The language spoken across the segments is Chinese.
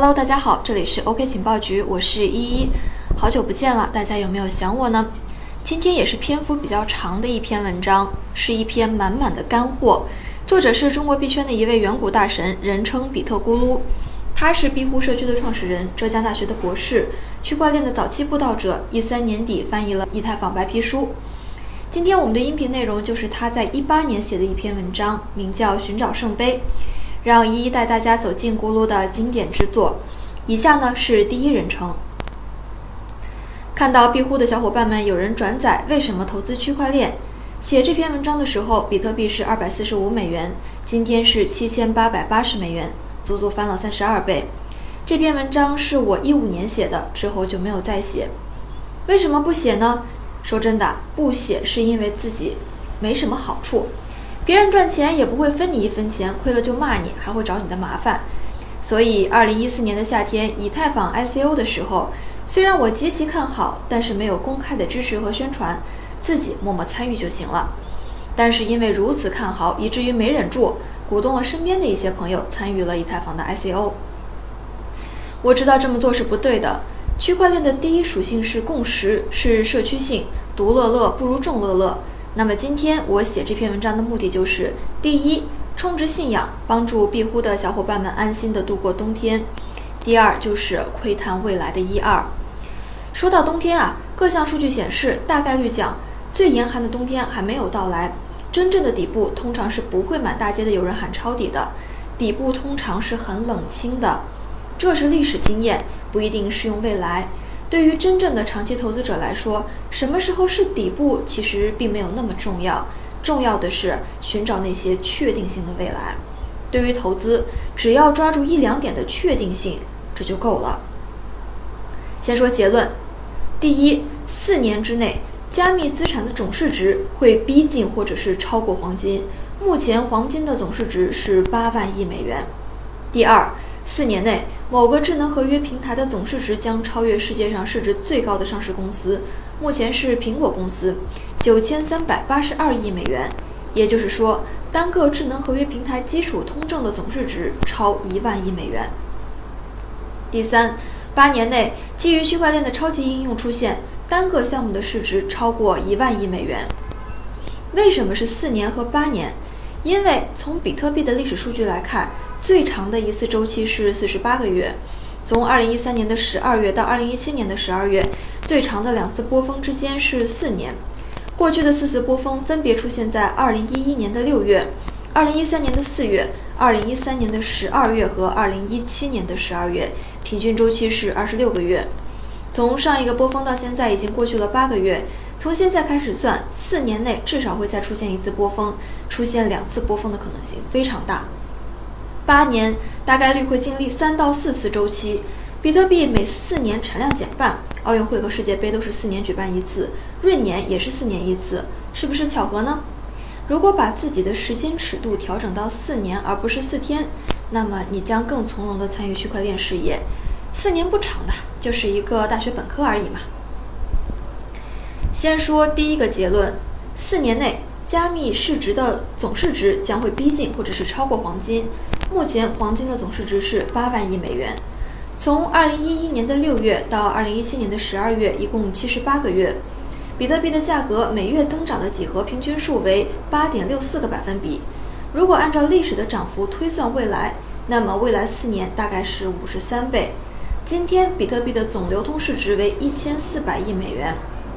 Hello，大家好，这里是 OK 情报局，我是依依，好久不见了，大家有没有想我呢？今天也是篇幅比较长的一篇文章，是一篇满满的干货。作者是中国币圈的一位远古大神，人称比特咕噜。他是庇护社区的创始人，浙江大学的博士，区块链的早期布道者。一三年底翻译了以太坊白皮书。今天我们的音频内容就是他在一八年写的一篇文章，名叫《寻找圣杯》。让一一带大家走进咕噜的经典之作。以下呢是第一人称。看到庇护的小伙伴们有人转载为什么投资区块链？写这篇文章的时候，比特币是二百四十五美元，今天是七千八百八十美元，足足翻了三十二倍。这篇文章是我一五年写的，之后就没有再写。为什么不写呢？说真的，不写是因为自己没什么好处。别人赚钱也不会分你一分钱，亏了就骂你，还会找你的麻烦。所以，二零一四年的夏天，以太坊 ICO 的时候，虽然我极其看好，但是没有公开的支持和宣传，自己默默参与就行了。但是因为如此看好，以至于没忍住，鼓动了身边的一些朋友参与了以太坊的 ICO。我知道这么做是不对的。区块链的第一属性是共识，是社区性，独乐乐不如众乐乐。那么今天我写这篇文章的目的就是：第一，充值信仰，帮助庇护的小伙伴们安心的度过冬天；第二，就是窥探未来的一二。说到冬天啊，各项数据显示，大概率讲，最严寒的冬天还没有到来。真正的底部通常是不会满大街的有人喊抄底的，底部通常是很冷清的，这是历史经验，不一定适用未来。对于真正的长期投资者来说，什么时候是底部其实并没有那么重要，重要的是寻找那些确定性的未来。对于投资，只要抓住一两点的确定性，这就够了。先说结论：第一，四年之内，加密资产的总市值会逼近或者是超过黄金。目前黄金的总市值是八万亿美元。第二。四年内，某个智能合约平台的总市值将超越世界上市值最高的上市公司，目前是苹果公司，九千三百八十二亿美元。也就是说，单个智能合约平台基础通证的总市值超一万亿美元。第三，八年内，基于区块链的超级应用出现，单个项目的市值超过一万亿美元。为什么是四年和八年？因为从比特币的历史数据来看。最长的一次周期是四十八个月，从二零一三年的十二月到二零一七年的十二月，最长的两次波峰之间是四年。过去的四次波峰分别出现在二零一一年的六月、二零一三年的四月、二零一三年的十二月和二零一七年的十二月，平均周期是二十六个月。从上一个波峰到现在已经过去了八个月，从现在开始算，四年内至少会再出现一次波峰，出现两次波峰的可能性非常大。八年大概率会经历三到四次周期，比特币每四年产量减半，奥运会和世界杯都是四年举办一次，闰年也是四年一次，是不是巧合呢？如果把自己的时间尺度调整到四年而不是四天，那么你将更从容地参与区块链事业。四年不长的，就是一个大学本科而已嘛。先说第一个结论：四年内加密市值的总市值将会逼近或者是超过黄金。目前黄金的总市值是八万亿美元。从二零一一年的六月到二零一七年的十二月，一共七十八个月，比特币的价格每月增长的几何平均数为八点六四个百分比。如果按照历史的涨幅推算未来，那么未来四年大概是五十三倍。今天比特币的总流通市值为一千四百亿美元，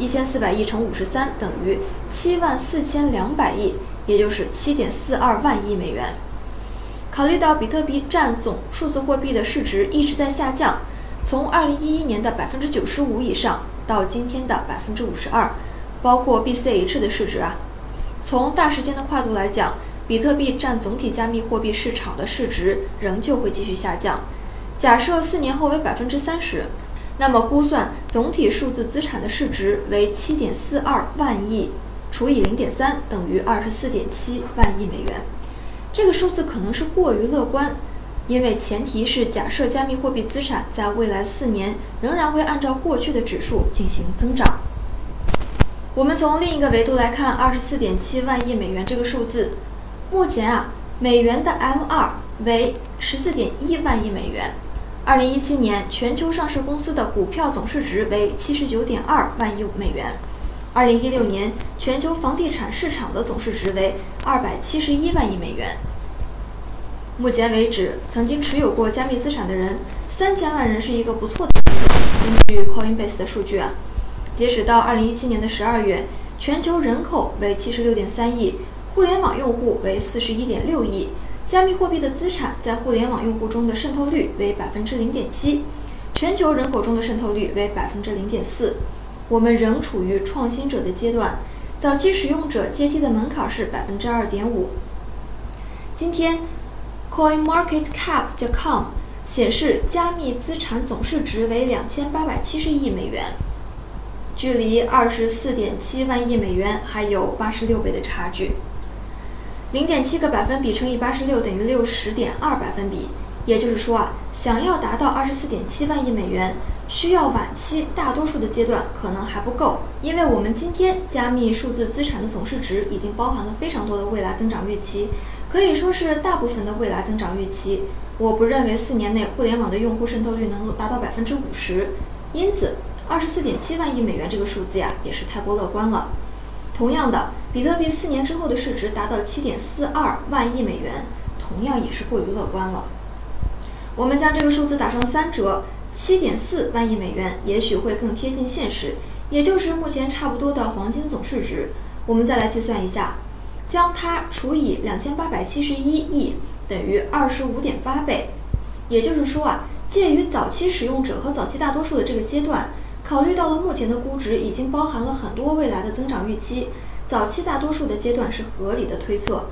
一千四百亿乘五十三等于七万四千两百亿，也就是七点四二万亿美元。考虑到比特币占总数字货币的市值一直在下降，从二零一一年的百分之九十五以上到今天的百分之五十二，包括 BCH 的市值啊，从大时间的跨度来讲，比特币占总体加密货币市场的市值仍旧会继续下降。假设四年后为百分之三十，那么估算总体数字资产的市值为七点四二万亿，除以零点三等于二十四点七万亿美元。这个数字可能是过于乐观，因为前提是假设加密货币资产在未来四年仍然会按照过去的指数进行增长。我们从另一个维度来看，二十四点七万亿美元这个数字，目前啊，美元的 M2 为十四点一万亿美元，二零一七年全球上市公司的股票总市值为七十九点二万亿美元。二零一六年全球房地产市场的总市值为二百七十一万亿美元。目前为止，曾经持有过加密资产的人三千万人是一个不错的数字。根据 Coinbase 的数据啊，截止到二零一七年的十二月，全球人口为七十六点三亿，互联网用户为四十一点六亿。加密货币的资产在互联网用户中的渗透率为百分之零点七，全球人口中的渗透率为百分之零点四。我们仍处于创新者的阶段，早期使用者阶梯的门槛是百分之二点五。今天，CoinMarketCap.com 显示加密资产总市值为两千八百七十亿美元，距离二十四点七万亿美元还有八十六倍的差距。零点七个百分比乘以八十六等于六十点二百分比，也就是说啊，想要达到二十四点七万亿美元，需要晚期大多数的阶段可能还不够，因为我们今天加密数字资产的总市值已经包含了非常多的未来增长预期，可以说是大部分的未来增长预期。我不认为四年内互联网的用户渗透率能够达到百分之五十，因此二十四点七万亿美元这个数字呀，也是太过乐观了。同样的，比特币四年之后的市值达到七点四二万亿美元，同样也是过于乐观了。我们将这个数字打上三折，七点四万亿美元也许会更贴近现实，也就是目前差不多的黄金总市值。我们再来计算一下，将它除以两千八百七十一亿，等于二十五点八倍。也就是说啊，介于早期使用者和早期大多数的这个阶段。考虑到了目前的估值已经包含了很多未来的增长预期，早期大多数的阶段是合理的推测，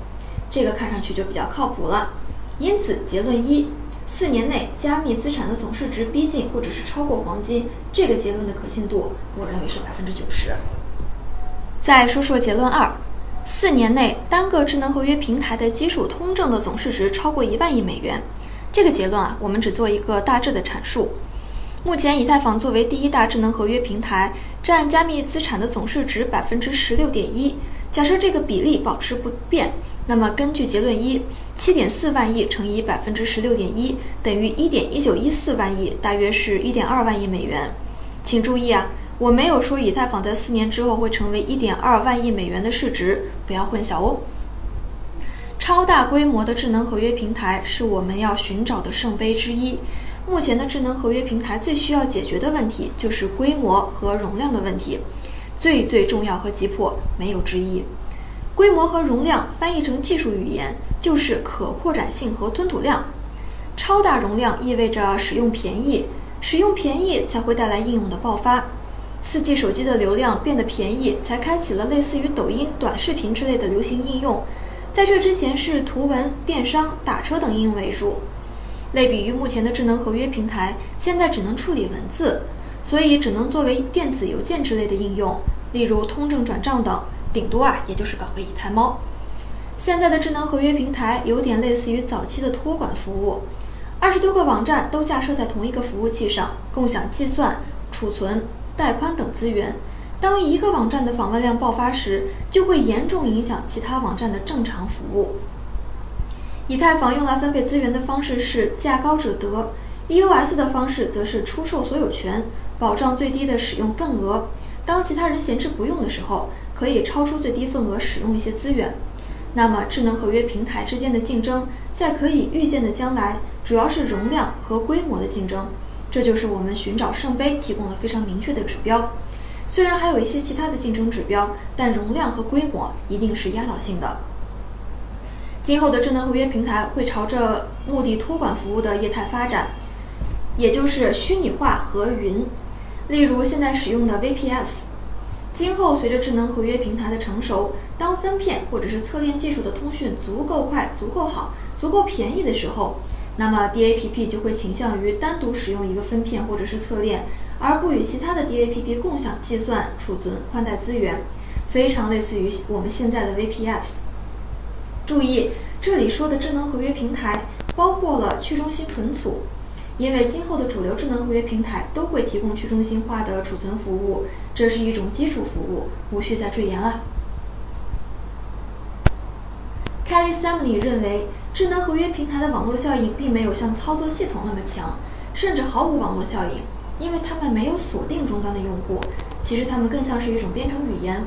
这个看上去就比较靠谱了。因此，结论一：四年内加密资产的总市值逼近或者是超过黄金，这个结论的可信度我认为是百分之九十。再说说结论二：四年内单个智能合约平台的基础通证的总市值超过一万亿美元，这个结论啊，我们只做一个大致的阐述。目前，以太坊作为第一大智能合约平台，占加密资产的总市值百分之十六点一。假设这个比例保持不变，那么根据结论一，七点四万亿乘以百分之十六点一等于一点一九一四万亿，大约是一点二万亿美元。请注意啊，我没有说以太坊在四年之后会成为一点二万亿美元的市值，不要混淆哦。超大规模的智能合约平台是我们要寻找的圣杯之一。目前的智能合约平台最需要解决的问题就是规模和容量的问题，最最重要和急迫，没有之一。规模和容量翻译成技术语言就是可扩展性和吞吐量。超大容量意味着使用便宜，使用便宜才会带来应用的爆发。四 G 手机的流量变得便宜，才开启了类似于抖音短视频之类的流行应用。在这之前是图文、电商、打车等应用为主。类比于目前的智能合约平台，现在只能处理文字，所以只能作为电子邮件之类的应用，例如通证转账等，顶多啊，也就是搞个以太猫。现在的智能合约平台有点类似于早期的托管服务，二十多个网站都架设在同一个服务器上，共享计算、储存、带宽等资源。当一个网站的访问量爆发时，就会严重影响其他网站的正常服务。以太坊用来分配资源的方式是价高者得，EOS 的方式则是出售所有权，保障最低的使用份额。当其他人闲置不用的时候，可以超出最低份额使用一些资源。那么，智能合约平台之间的竞争，在可以预见的将来，主要是容量和规模的竞争。这就是我们寻找圣杯提供了非常明确的指标。虽然还有一些其他的竞争指标，但容量和规模一定是压倒性的。今后的智能合约平台会朝着目的托管服务的业态发展，也就是虚拟化和云。例如现在使用的 VPS。今后随着智能合约平台的成熟，当分片或者是侧链技术的通讯足够快、足够好、足够便宜的时候，那么 DAPP 就会倾向于单独使用一个分片或者是侧链，而不与其他的 DAPP 共享计算、储存、宽带资源，非常类似于我们现在的 VPS。注意，这里说的智能合约平台包括了去中心存储，因为今后的主流智能合约平台都会提供去中心化的储存服务，这是一种基础服务，无需再赘言了。Kelly Samney 认为，智能合约平台的网络效应并没有像操作系统那么强，甚至毫无网络效应，因为他们没有锁定终端的用户。其实他们更像是一种编程语言。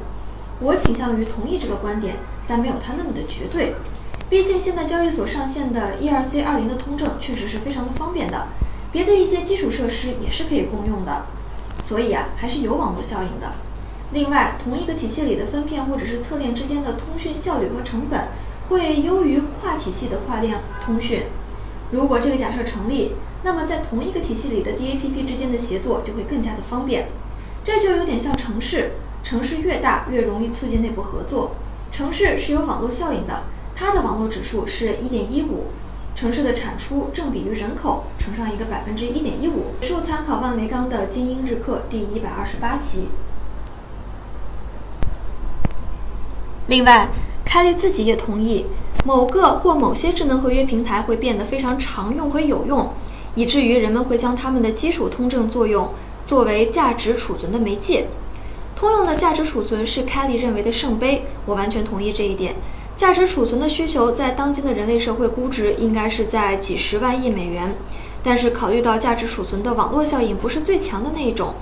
我倾向于同意这个观点，但没有他那么的绝对。毕竟现在交易所上线的 ERC 二零的通证确实是非常的方便的，别的一些基础设施也是可以共用的，所以啊，还是有网络效应的。另外，同一个体系里的分片或者是侧链之间的通讯效率和成本会优于跨体系的跨链通讯。如果这个假设成立，那么在同一个体系里的 DAPP 之间的协作就会更加的方便。这就有点像城市，城市越大越容易促进内部合作。城市是有网络效应的，它的网络指数是一点一五，城市的产出正比于人口乘上一个百分之一点一五。数参考万维钢的《精英日课》第一百二十八期。另外，凯利自己也同意，某个或某些智能合约平台会变得非常常用和有用，以至于人们会将它们的基础通证作用作为价值储存的媒介。通用的价值储存是凯利认为的圣杯，我完全同意这一点。价值储存的需求在当今的人类社会估值应该是在几十万亿美元，但是考虑到价值储存的网络效应不是最强的那一种，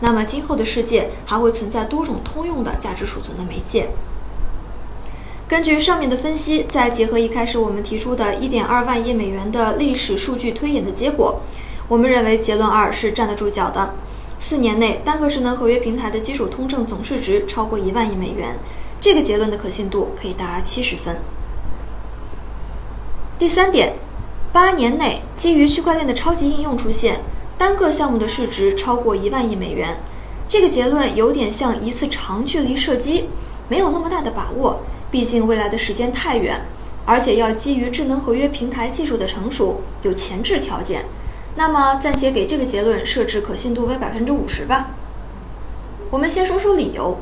那么今后的世界还会存在多种通用的价值储存的媒介。根据上面的分析，再结合一开始我们提出的一点二万亿美元的历史数据推演的结果，我们认为结论二是站得住脚的。四年内，单个智能合约平台的基础通证总市值超过一万亿美元，这个结论的可信度可以达七十分。第三点，八年内基于区块链的超级应用出现，单个项目的市值超过一万亿美元，这个结论有点像一次长距离射击，没有那么大的把握。毕竟未来的时间太远，而且要基于智能合约平台技术的成熟有前置条件。那么暂且给这个结论设置可信度为百分之五十吧。我们先说说理由。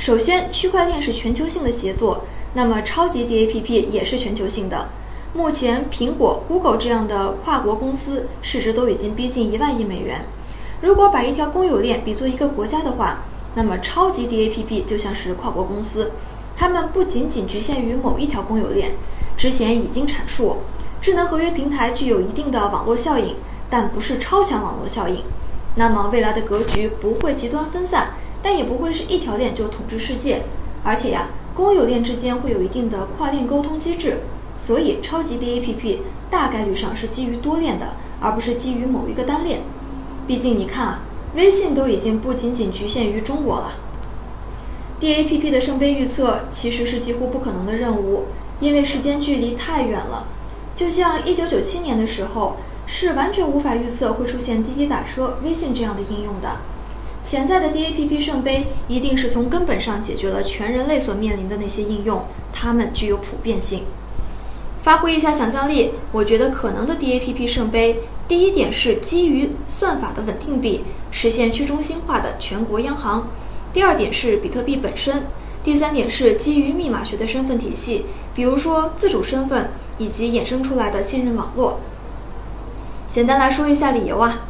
首先，区块链是全球性的协作，那么超级 DAPP 也是全球性的。目前，苹果、Google 这样的跨国公司市值都已经逼近一万亿美元。如果把一条公有链比作一个国家的话，那么超级 DAPP 就像是跨国公司。它们不仅仅局限于某一条公有链，之前已经阐述，智能合约平台具有一定的网络效应，但不是超强网络效应。那么未来的格局不会极端分散，但也不会是一条链就统治世界。而且呀，公有链之间会有一定的跨链沟通机制，所以超级 DAPP 大概率上是基于多链的，而不是基于某一个单链。毕竟你看啊，微信都已经不仅仅局限于中国了。DAPP 的圣杯预测其实是几乎不可能的任务，因为时间距离太远了。就像1997年的时候，是完全无法预测会出现滴滴打车、微信这样的应用的。潜在的 DAPP 圣杯一定是从根本上解决了全人类所面临的那些应用，它们具有普遍性。发挥一下想象力，我觉得可能的 DAPP 圣杯，第一点是基于算法的稳定币，实现去中心化的全国央行。第二点是比特币本身，第三点是基于密码学的身份体系，比如说自主身份以及衍生出来的信任网络。简单来说一下理由啊，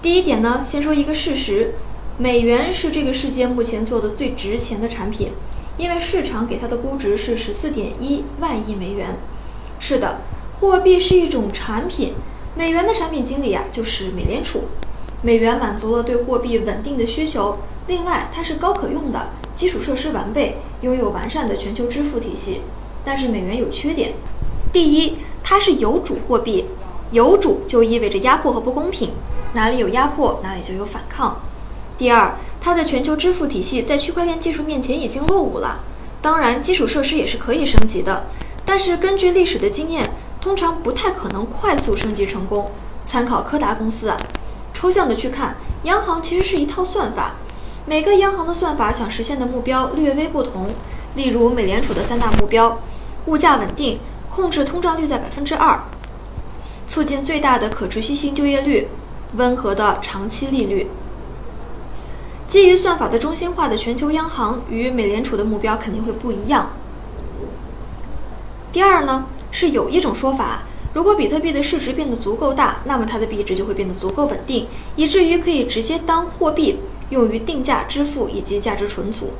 第一点呢，先说一个事实，美元是这个世界目前做的最值钱的产品，因为市场给它的估值是十四点一万亿美元。是的，货币是一种产品，美元的产品经理啊就是美联储，美元满足了对货币稳定的需求。另外，它是高可用的，基础设施完备，拥有完善的全球支付体系。但是美元有缺点：第一，它是有主货币，有主就意味着压迫和不公平，哪里有压迫，哪里就有反抗；第二，它的全球支付体系在区块链技术面前已经落伍了。当然，基础设施也是可以升级的，但是根据历史的经验，通常不太可能快速升级成功。参考柯达公司啊，抽象的去看，央行其实是一套算法。每个央行的算法想实现的目标略微不同，例如美联储的三大目标：物价稳定、控制通胀率在百分之二、促进最大的可持续性就业率、温和的长期利率。基于算法的中心化的全球央行与美联储的目标肯定会不一样。第二呢，是有一种说法，如果比特币的市值变得足够大，那么它的币值就会变得足够稳定，以至于可以直接当货币。用于定价支付以及价值存储。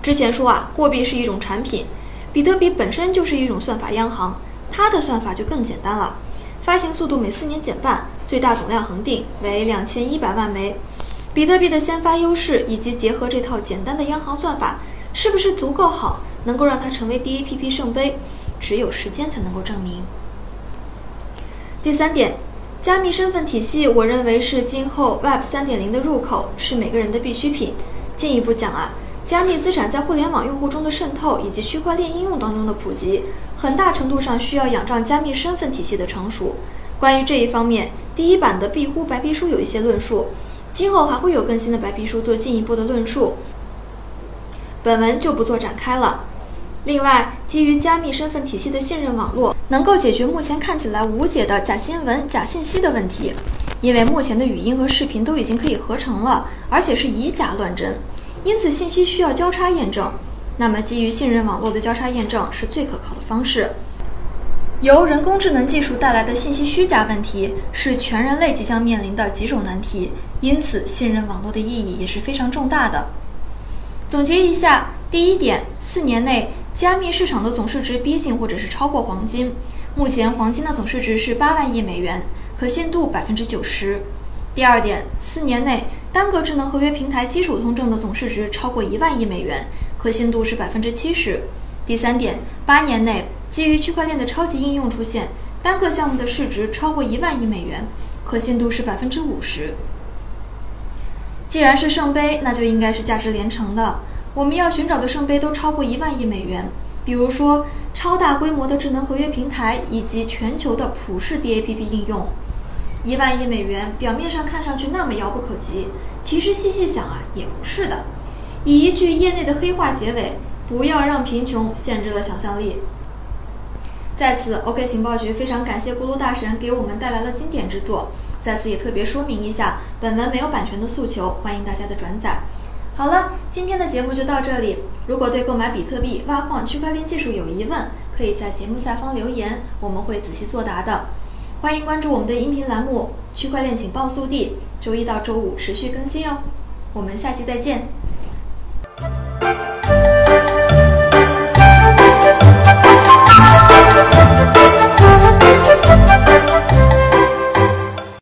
之前说啊，货币是一种产品，比特币本身就是一种算法央行，它的算法就更简单了。发行速度每四年减半，最大总量恒定为两千一百万枚。比特币的先发优势以及结合这套简单的央行算法，是不是足够好，能够让它成为 DAPP 圣杯？只有时间才能够证明。第三点，加密身份体系，我认为是今后 Web 三点零的入口，是每个人的必需品。进一步讲啊，加密资产在互联网用户中的渗透以及区块链应用当中的普及，很大程度上需要仰仗加密身份体系的成熟。关于这一方面，第一版的庇护白皮书有一些论述，今后还会有更新的白皮书做进一步的论述。本文就不做展开了。另外，基于加密身份体系的信任网络，能够解决目前看起来无解的假新闻、假信息的问题。因为目前的语音和视频都已经可以合成了，而且是以假乱真，因此信息需要交叉验证。那么，基于信任网络的交叉验证是最可靠的方式。由人工智能技术带来的信息虚假问题，是全人类即将面临的棘手难题。因此，信任网络的意义也是非常重大的。总结一下，第一点，四年内。加密市场的总市值逼近或者是超过黄金，目前黄金的总市值是八万亿美元，可信度百分之九十。第二点，四年内单个智能合约平台基础通证的总市值超过一万亿美元，可信度是百分之七十。第三点，八年内基于区块链的超级应用出现，单个项目的市值超过一万亿美元，可信度是百分之五十。既然是圣杯，那就应该是价值连城的。我们要寻找的圣杯都超过一万亿美元，比如说超大规模的智能合约平台以及全球的普世 DAPP 应用。一万亿美元表面上看上去那么遥不可及，其实细细想啊，也不是的。以一句业内的黑话结尾：不要让贫穷限制了想象力。在此，OK 情报局非常感谢咕噜大神给我们带来了经典之作。在此也特别说明一下，本文没有版权的诉求，欢迎大家的转载。好了，今天的节目就到这里。如果对购买比特币、挖矿、区块链技术有疑问，可以在节目下方留言，我们会仔细作答的。欢迎关注我们的音频栏目《区块链情报速递》，周一到周五持续更新哦。我们下期再见。